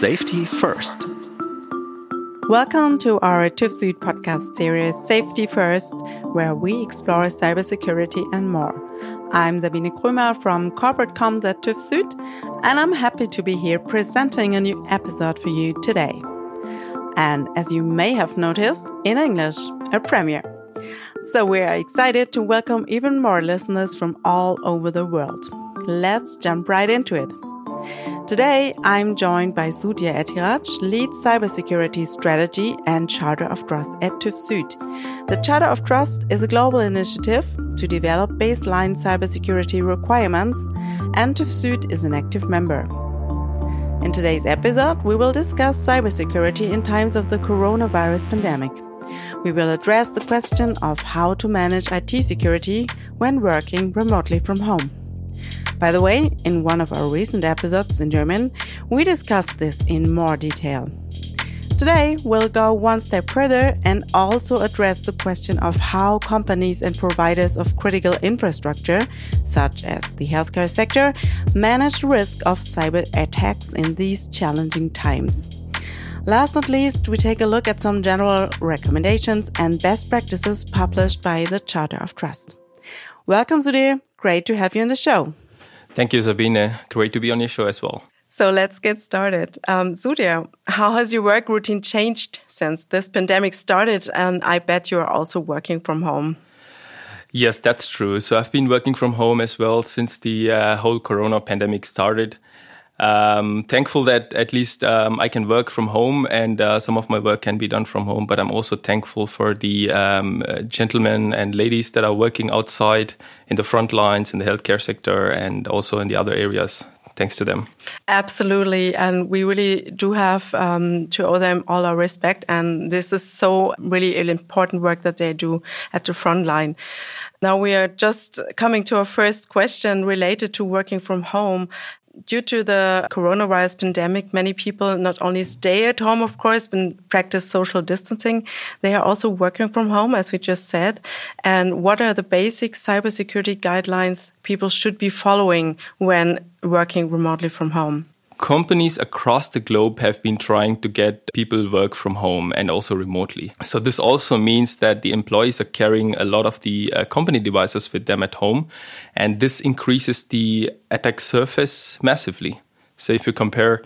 Safety First. Welcome to our TÜV Süd podcast series, Safety First, where we explore cybersecurity and more. I'm Sabine Krömer from Corporate Comms at TÜV Süd, and I'm happy to be here presenting a new episode for you today. And as you may have noticed, in English, a premiere. So we are excited to welcome even more listeners from all over the world. Let's jump right into it. Today, I'm joined by Sudhir Ethiraj, lead cybersecurity strategy and Charter of Trust at TÜV Süd. The Charter of Trust is a global initiative to develop baseline cybersecurity requirements, and TÜV Süd is an active member. In today's episode, we will discuss cybersecurity in times of the coronavirus pandemic. We will address the question of how to manage IT security when working remotely from home. By the way, in one of our recent episodes in German, we discussed this in more detail. Today, we'll go one step further and also address the question of how companies and providers of critical infrastructure, such as the healthcare sector, manage risk of cyber attacks in these challenging times. Last but not least, we take a look at some general recommendations and best practices published by the Charter of Trust. Welcome, Sudhir. Great to have you on the show. Thank you, Sabine. Great to be on your show as well. So let's get started. Um, Sudhir, how has your work routine changed since this pandemic started? And I bet you're also working from home. Yes, that's true. So I've been working from home as well since the uh, whole corona pandemic started um, thankful that at least um, I can work from home and uh, some of my work can be done from home. But I'm also thankful for the um, uh, gentlemen and ladies that are working outside in the front lines in the healthcare sector and also in the other areas. Thanks to them. Absolutely. And we really do have um, to owe them all our respect. And this is so really important work that they do at the front line. Now we are just coming to our first question related to working from home due to the coronavirus pandemic, many people not only stay at home, of course, but practice social distancing. They are also working from home, as we just said. And what are the basic cybersecurity guidelines people should be following when working remotely from home? Companies across the globe have been trying to get people work from home and also remotely. So this also means that the employees are carrying a lot of the uh, company devices with them at home, and this increases the attack surface massively. So if you compare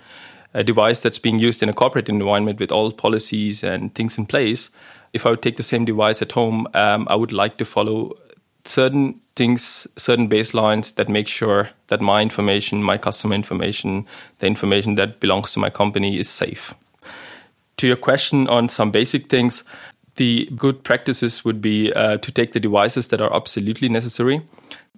a device that's being used in a corporate environment with all policies and things in place, if I would take the same device at home, um, I would like to follow certain things, certain baselines that make sure that my information, my customer information, the information that belongs to my company is safe. To your question on some basic things, the good practices would be uh, to take the devices that are absolutely necessary.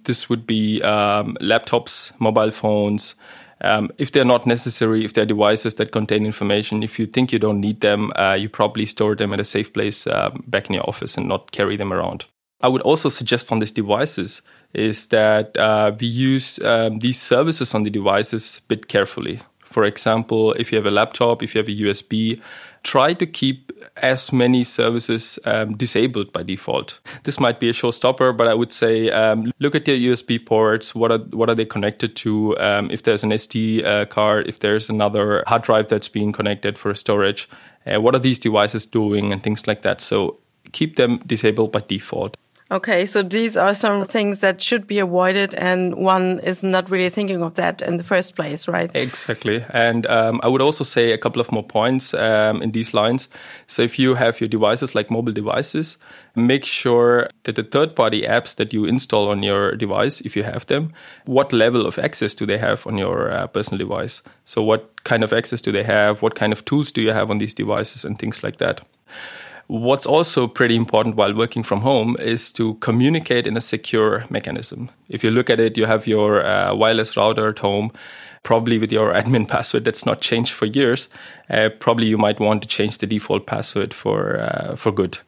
This would be um, laptops, mobile phones. Um, if they're not necessary, if they're devices that contain information, if you think you don't need them, uh, you probably store them at a safe place uh, back in your office and not carry them around. I would also suggest on these devices is that uh, we use um, these services on the devices a bit carefully. For example, if you have a laptop, if you have a USB, try to keep as many services um, disabled by default. This might be a showstopper, but I would say um, look at your USB ports. What are what are they connected to? Um, if there's an SD uh, card, if there's another hard drive that's being connected for storage, uh, what are these devices doing, and things like that. So keep them disabled by default. Okay, so these are some things that should be avoided, and one is not really thinking of that in the first place, right? Exactly. And um, I would also say a couple of more points um, in these lines. So, if you have your devices like mobile devices, make sure that the third party apps that you install on your device, if you have them, what level of access do they have on your uh, personal device? So, what kind of access do they have? What kind of tools do you have on these devices, and things like that. What's also pretty important while working from home is to communicate in a secure mechanism. If you look at it, you have your uh, wireless router at home, probably with your admin password that's not changed for years. Uh, probably you might want to change the default password for uh, for good.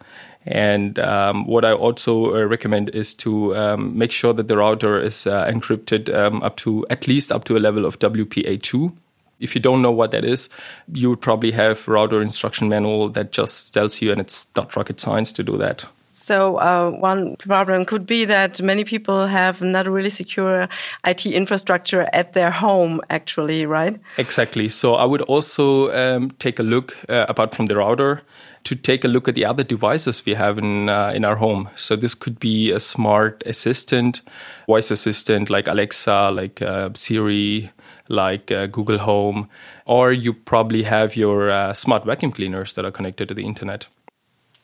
And um, what I also uh, recommend is to um, make sure that the router is uh, encrypted um, up to at least up to a level of WPA2 if you don't know what that is, you would probably have router instruction manual that just tells you, and it's not rocket science to do that. So uh, one problem could be that many people have not a really secure IT infrastructure at their home, actually, right? Exactly. So I would also um, take a look, uh, apart from the router, to take a look at the other devices we have in uh, in our home. So this could be a smart assistant, voice assistant like Alexa, like uh, Siri, like uh, Google Home, or you probably have your uh, smart vacuum cleaners that are connected to the internet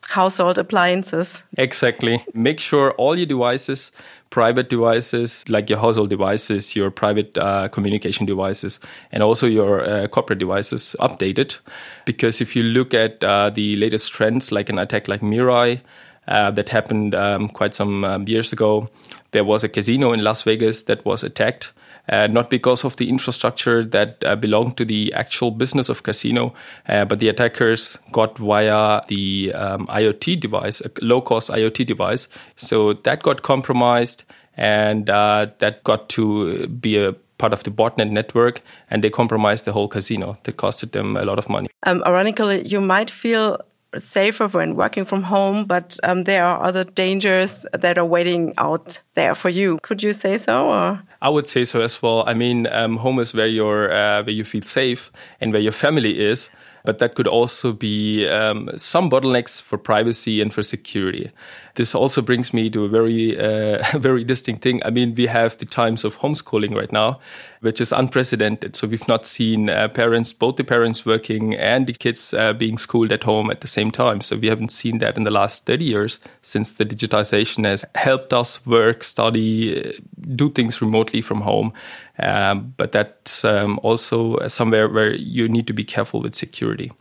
household appliances. Exactly. Make sure all your devices, private devices, like your household devices, your private uh, communication devices, and also your uh, corporate devices updated. Because if you look at uh, the latest trends, like an attack like Mirai, uh, that happened um, quite some um, years ago, there was a casino in Las Vegas that was attacked uh, not because of the infrastructure that uh, belonged to the actual business of casino, uh, but the attackers got via the um, IoT device, a low cost IoT device. So that got compromised and uh, that got to be a part of the botnet network and they compromised the whole casino that costed them a lot of money um, ironically you might feel safer when working from home, but um, there are other dangers that are waiting out there for you. Could you say so? Or? I would say so as well. I mean, um, home is where you're, uh, where you feel safe and where your family is but that could also be um, some bottlenecks for privacy and for security. This also brings me to a very, uh, very distinct thing. I mean, we have the times of homeschooling right now, which is unprecedented. So we've not seen uh, parents, both the parents working and the kids uh, being schooled at home at the same time. So we haven't seen that in the last 30 years since the digitization has helped us work, study, do things remotely from home. Um, but that's um, also somewhere where you need to be careful with security.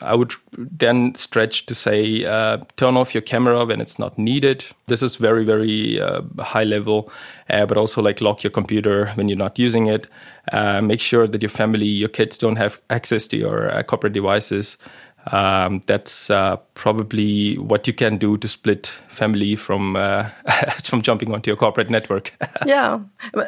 I would then stretch to say uh, turn off your camera when it's not needed. This is very, very uh, high level, uh, but also like lock your computer when you're not using it. Uh, make sure that your family, your kids don't have access to your uh, corporate devices um, that's uh, probably what you can do to split family from uh, from jumping onto your corporate network. yeah,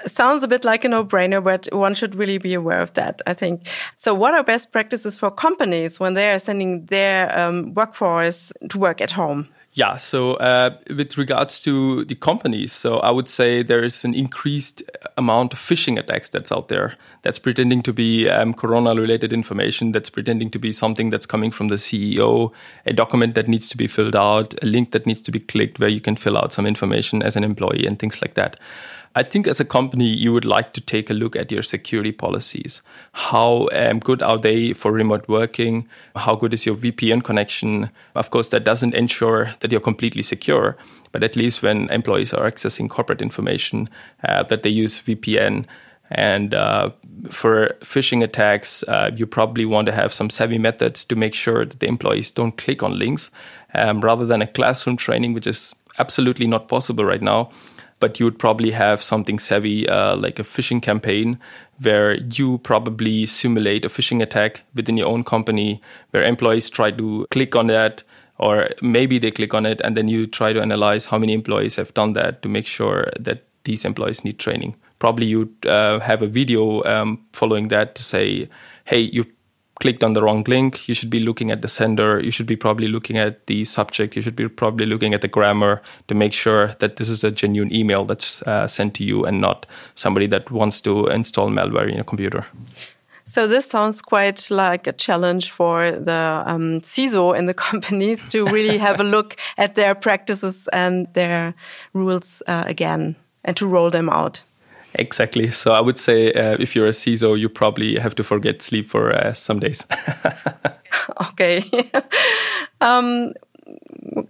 sounds a bit like a no-brainer, but one should really be aware of that. I think. So, what are best practices for companies when they are sending their um, workforce to work at home? Yeah, so uh, with regards to the companies, so I would say there is an increased amount of phishing attacks that's out there that's pretending to be um, corona related information, that's pretending to be something that's coming from the CEO, a document that needs to be filled out, a link that needs to be clicked where you can fill out some information as an employee and things like that. I think as a company, you would like to take a look at your security policies. How um, good are they for remote working? How good is your VPN connection? Of course, that doesn't ensure that you're completely secure, but at least when employees are accessing corporate information, uh, that they use VPN. And uh, for phishing attacks, uh, you probably want to have some savvy methods to make sure that the employees don't click on links um, rather than a classroom training, which is absolutely not possible right now but you would probably have something savvy uh, like a phishing campaign where you probably simulate a phishing attack within your own company where employees try to click on that or maybe they click on it and then you try to analyze how many employees have done that to make sure that these employees need training. Probably you'd uh, have a video um, following that to say hey you clicked on the wrong link. You should be looking at the sender. You should be probably looking at the subject. You should be probably looking at the grammar to make sure that this is a genuine email that's uh, sent to you and not somebody that wants to install malware in your computer. So this sounds quite like a challenge for the um, CISO in the companies to really have a look at their practices and their rules uh, again and to roll them out. Exactly. So I would say uh, if you're a CISO, you probably have to forget sleep for uh, some days. okay. um,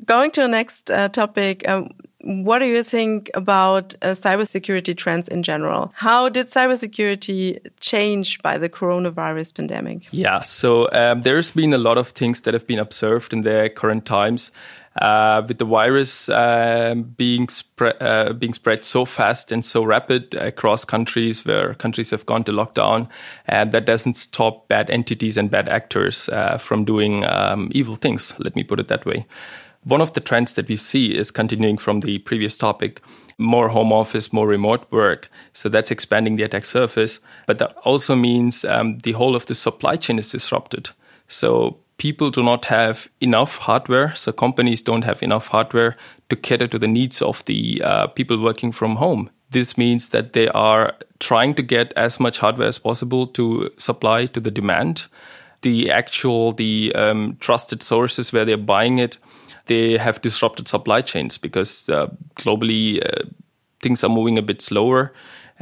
going to the next uh, topic. Um, what do you think about uh, cybersecurity trends in general? How did cybersecurity change by the coronavirus pandemic? Yeah, so um, there's been a lot of things that have been observed in the current times uh, with the virus uh, being spread uh, being spread so fast and so rapid across countries where countries have gone to lockdown, and that doesn't stop bad entities and bad actors uh, from doing um, evil things. Let me put it that way. One of the trends that we see is continuing from the previous topic more home office, more remote work. So that's expanding the attack surface. But that also means um, the whole of the supply chain is disrupted. So people do not have enough hardware. So companies don't have enough hardware to cater to the needs of the uh, people working from home. This means that they are trying to get as much hardware as possible to supply to the demand. The actual, the um, trusted sources where they're buying it, they have disrupted supply chains because uh, globally uh, things are moving a bit slower.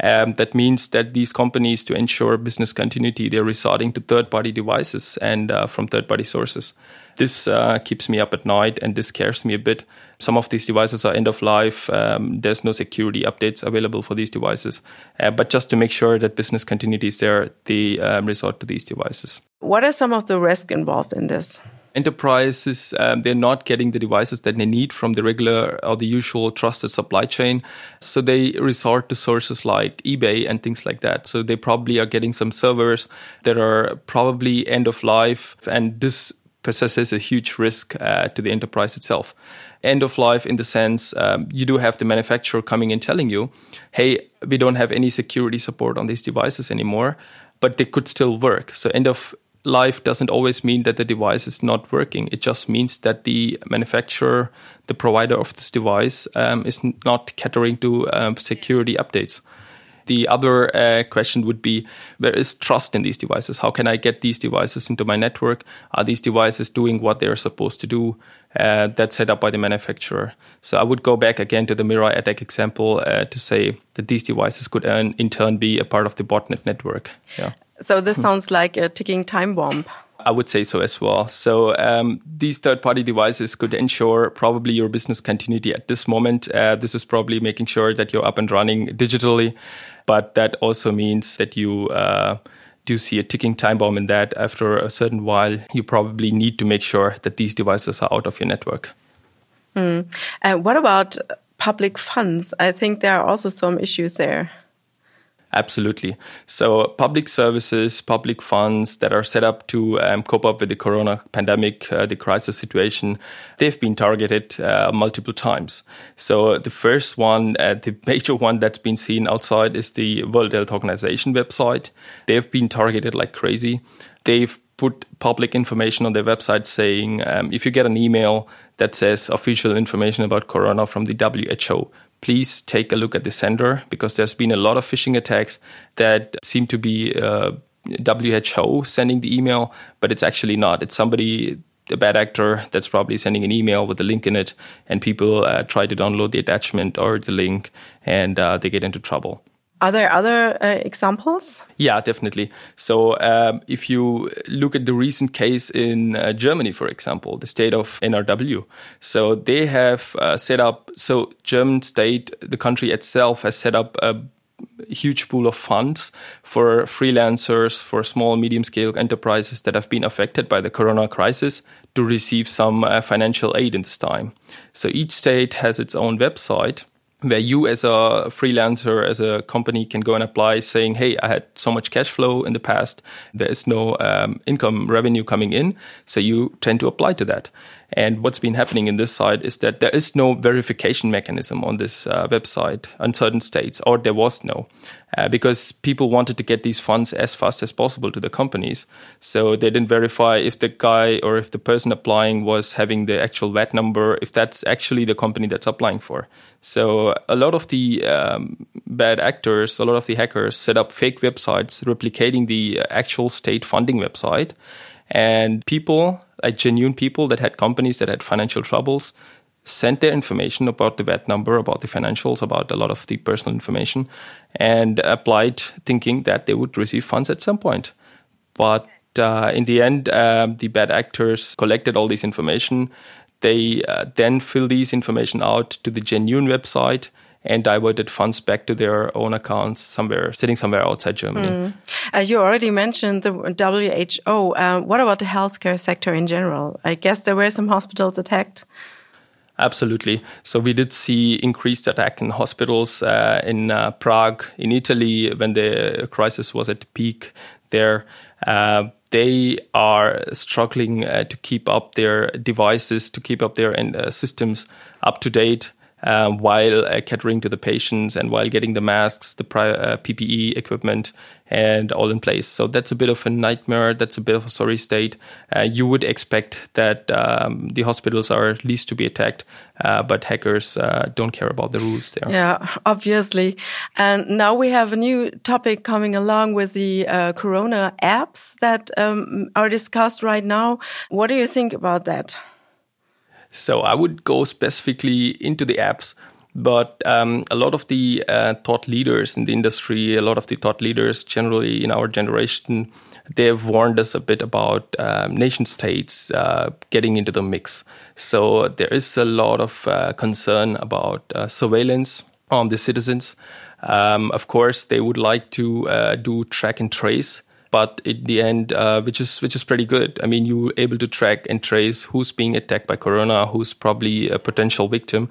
Um, that means that these companies, to ensure business continuity, they're resorting to third party devices and uh, from third party sources. This uh, keeps me up at night and this scares me a bit. Some of these devices are end of life. Um, there's no security updates available for these devices. Uh, but just to make sure that business continuity is there, they um, resort to these devices. What are some of the risks involved in this? Enterprises um, they're not getting the devices that they need from the regular or the usual trusted supply chain. So they resort to sources like ebay and things like that. So they probably are getting some servers that are probably end of life and this possesses a huge risk uh, to the enterprise itself. End of life in the sense um, you do have the manufacturer coming and telling you hey we don't have any security support on these devices anymore but they could still work. So end of life doesn't always mean that the device is not working. It just means that the manufacturer, the provider of this device, um, is not catering to um, security updates. The other uh, question would be where is trust in these devices? How can I get these devices into my network? Are these devices doing what they're supposed to do? Uh, that's set up by the manufacturer. So I would go back again to the Mirai attack example uh, to say that these devices could in turn be a part of the botnet network. Yeah. So this sounds like a ticking time bomb. I would say so as well. So um, these third-party devices could ensure probably your business continuity at this moment. Uh, this is probably making sure that you're up and running digitally, but that also means that you uh, do see a ticking time bomb in that. After a certain while, you probably need to make sure that these devices are out of your network. Mm. Uh, what about public funds? I think there are also some issues there. Absolutely. So, public services, public funds that are set up to um, cope up with the corona pandemic, uh, the crisis situation, they've been targeted uh, multiple times. So, the first one, uh, the major one that's been seen outside is the World Health Organization website. They've been targeted like crazy. They've put public information on their website saying um, if you get an email that says official information about corona from the WHO, please take a look at the sender because there's been a lot of phishing attacks that seem to be uh, WHO sending the email, but it's actually not. It's somebody, a bad actor, that's probably sending an email with a link in it, and people uh, try to download the attachment or the link, and uh, they get into trouble. Are there other uh, examples? Yeah, definitely. So, um, if you look at the recent case in uh, Germany, for example, the state of NRW, so they have uh, set up. So, German state, the country itself, has set up a huge pool of funds for freelancers, for small, medium scale enterprises that have been affected by the corona crisis to receive some uh, financial aid in this time. So, each state has its own website where you as a freelancer as a company can go and apply saying hey i had so much cash flow in the past. There is no um, income revenue coming in. So you tend to apply to that and what's been happening in this side is that there is no verification mechanism on this uh, website in certain states, or there was no, uh, because people wanted to get these funds as fast as possible to the companies. So they didn't verify if the guy or if the person applying was having the actual VAT number, if that's actually the company that's applying for. So a lot of the um, bad actors, a lot of the hackers set up fake websites replicating the actual state funding website. And people like genuine people that had companies that had financial troubles sent their information about the VAT number, about the financials, about a lot of the personal information, and applied thinking that they would receive funds at some point. But uh, in the end, uh, the bad actors collected all this information. They uh, then fill these information out to the genuine website and diverted funds back to their own accounts somewhere, sitting somewhere outside Germany. Mm. Uh, you already mentioned the WHO. Uh, what about the healthcare sector in general? I guess there were some hospitals attacked. Absolutely. So we did see increased attack in hospitals uh, in uh, Prague, in Italy, when the crisis was at the peak there. Uh, they are struggling uh, to keep up their devices, to keep up their uh, systems up to date uh, while uh, catering to the patients and while getting the masks, the uh, PPE equipment, and all in place. So that's a bit of a nightmare. That's a bit of a sorry state. Uh, you would expect that um, the hospitals are at least to be attacked, uh, but hackers uh, don't care about the rules there. Yeah, obviously. And now we have a new topic coming along with the uh, Corona apps that um, are discussed right now. What do you think about that? So I would go specifically into the apps but um, a lot of the uh, thought leaders in the industry, a lot of the thought leaders generally in our generation, they've warned us a bit about um, nation states uh, getting into the mix. So there is a lot of uh, concern about uh, surveillance on the citizens. Um, of course, they would like to uh, do track and trace but in the end, uh, which is which is pretty good. I mean, you're able to track and trace who's being attacked by corona, who's probably a potential victim.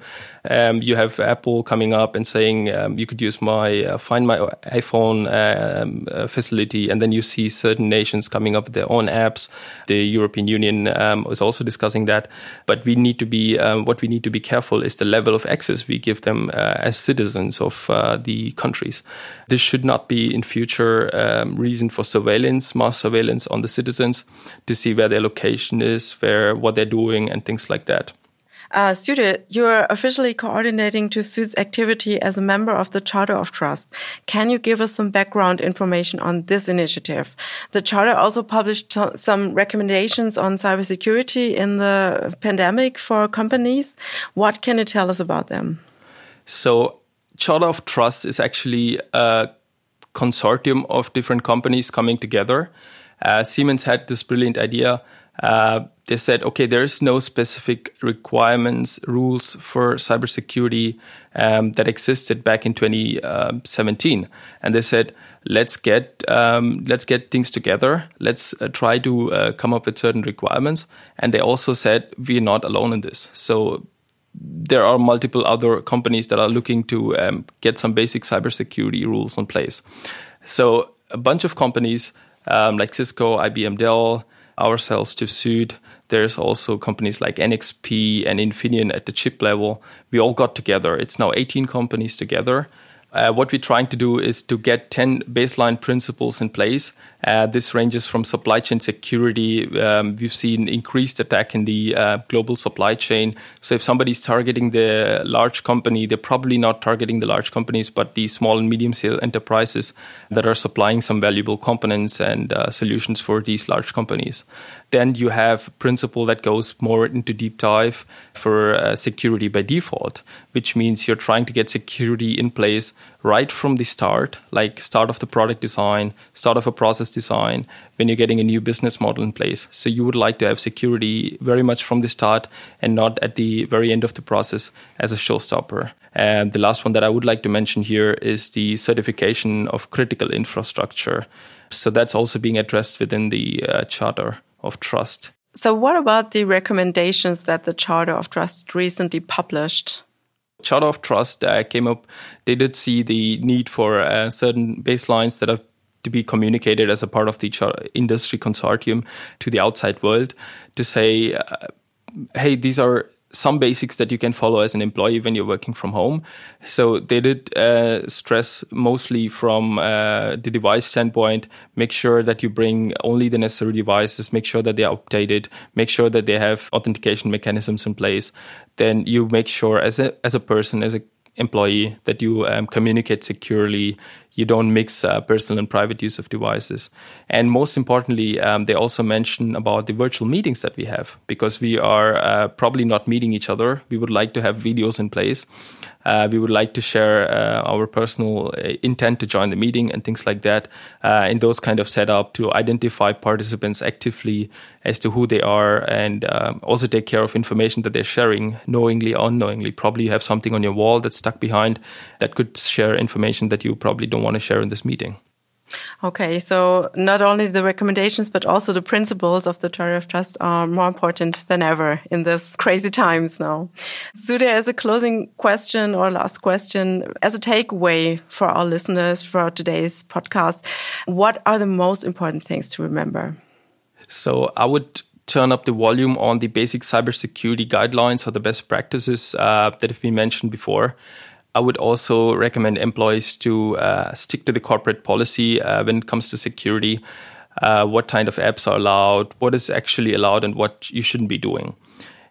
Um, you have Apple coming up and saying um, you could use my uh, Find My iPhone um, uh, facility, and then you see certain nations coming up with their own apps. The European Union um, is also discussing that, but we need to be um, what we need to be careful is the level of access we give them uh, as citizens of uh, the countries. This should not be in future um, reason for surveillance surveillance, mass surveillance on the citizens to see where their location is, where what they're doing, and things like that. Uh, Sudhir, you're officially coordinating TÜV activity as a member of the Charter of Trust. Can you give us some background information on this initiative? The Charter also published some recommendations on cybersecurity in the pandemic for companies. What can you tell us about them? So, Charter of Trust is actually a consortium of different companies coming together. Uh, Siemens had this brilliant idea. Uh, they said, okay, there's no specific requirements, rules for cybersecurity um, that existed back in 2017, and they said, let's get um, let's get things together. Let's uh, try to uh, come up with certain requirements. And they also said we're not alone in this. So there are multiple other companies that are looking to um, get some basic cybersecurity rules in place. So a bunch of companies um, like Cisco, IBM, Dell, ourselves, TÜV Süd. There's also companies like NXP and Infineon at the chip level. We all got together. It's now 18 companies together. Uh, what we're trying to do is to get 10 baseline principles in place uh, this ranges from supply chain security. Um, we've seen increased attack in the uh, global supply chain. So if somebody's targeting the large company, they're probably not targeting the large companies, but the small and medium scale enterprises that are supplying some valuable components and uh, solutions for these large companies. Then you have principle that goes more into deep dive for uh, security by default, which means you're trying to get security in place right from the start, like start of the product design, start of a process design, when you're getting a new business model in place. So you would like to have security very much from the start and not at the very end of the process as a showstopper. And the last one that I would like to mention here is the certification of critical infrastructure. So that's also being addressed within the uh, Charter of Trust. So, what about the recommendations that the Charter of Trust recently published? Charter of Trust uh, came up, they did see the need for uh, certain baselines that are to be communicated as a part of the industry consortium to the outside world to say, uh, hey, these are some basics that you can follow as an employee when you're working from home. So they did uh, stress mostly from uh, the device standpoint, make sure that you bring only the necessary devices, make sure that they are updated, make sure that they have authentication mechanisms in place. Then you make sure as a as a person, as a employee that you um, communicate securely you don't mix uh, personal and private use of devices. And most importantly, um, they also mention about the virtual meetings that we have because we are uh, probably not meeting each other. We would like to have videos in place. Uh, we would like to share uh, our personal uh, intent to join the meeting and things like that uh, in those kind of setup to identify participants actively as to who they are and um, also take care of information that they're sharing knowingly or unknowingly. Probably you have something on your wall that's stuck behind that could share information that you probably don't want to share in this meeting. Okay, so not only the recommendations, but also the principles of the Charter of Trust are more important than ever in these crazy times now. So, there is a closing question or last question, as a takeaway for our listeners for today's podcast, what are the most important things to remember? So, I would turn up the volume on the basic cybersecurity guidelines or the best practices uh, that have been mentioned before. I would also recommend employees to uh, stick to the corporate policy uh, when it comes to security. Uh, what kind of apps are allowed, what is actually allowed, and what you shouldn't be doing.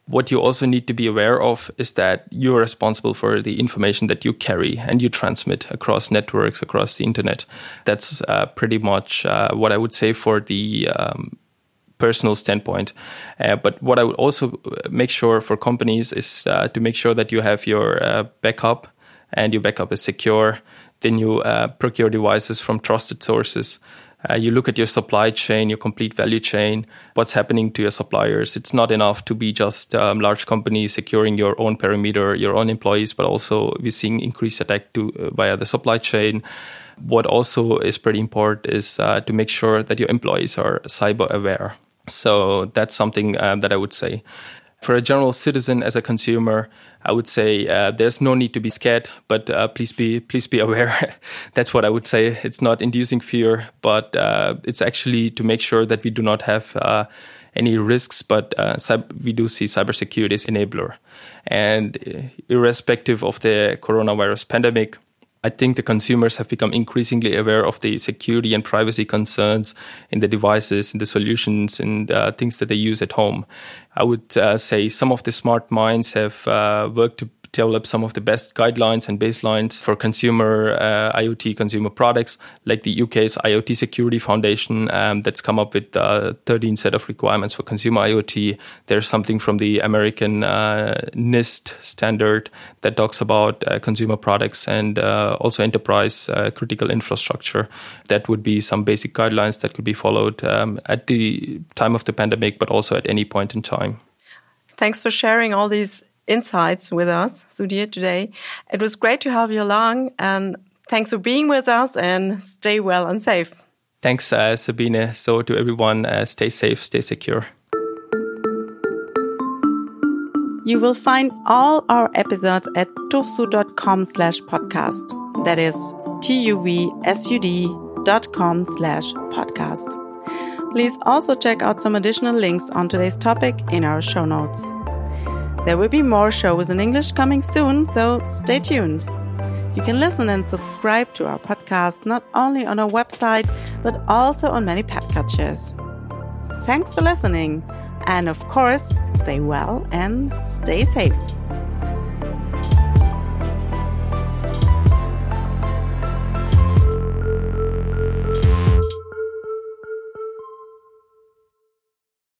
What you also need to be aware of is that you're responsible for the information that you carry and you transmit across networks, across the internet. That's uh, pretty much uh, what I would say for the um, personal standpoint. Uh, but what I would also make sure for companies is uh, to make sure that you have your uh, backup and your backup is secure. Then you uh, procure devices from trusted sources. Uh, you look at your supply chain, your complete value chain, what's happening to your suppliers. It's not enough to be just um, large companies securing your own perimeter, your own employees, but also we're seeing increased attack to uh, via the supply chain. What also is pretty important is uh, to make sure that your employees are cyber aware. So that's something um, that I would say. For a general citizen, as a consumer, I would say uh, there's no need to be scared, but uh, please be please be aware. That's what I would say. It's not inducing fear, but uh, it's actually to make sure that we do not have uh, any risks. But uh, we do see cybersecurity as enabler, and uh, irrespective of the coronavirus pandemic, I think the consumers have become increasingly aware of the security and privacy concerns in the devices, in the solutions, and uh, things that they use at home. I would uh, say some of the smart minds have uh, worked to develop some of the best guidelines and baselines for consumer uh, IoT consumer products, like the UK's IoT Security Foundation um, that's come up with uh, 13 set of requirements for consumer IoT. There's something from the American uh, NIST standard that talks about uh, consumer products and uh, also enterprise critical infrastructure. That would be some basic guidelines that could be followed um, at the time of the pandemic, but also at any point in time. Thanks for sharing all these insights with us, Sudhir, today. It was great to have you along, and thanks for being with us and stay well and safe. Thanks, uh, Sabine. So, to everyone, uh, stay safe, stay secure. You will find all our episodes at tuvsud.com slash podcast. That is T-U-V-S-U-D dot com slash podcast. Please also check out some additional links on today's topic in our show notes. There will be more shows in English coming soon, so stay tuned. You can listen and subscribe to our podcast not only on our website, but also on many podcatchers. Thanks for listening, and of course, stay well and stay safe.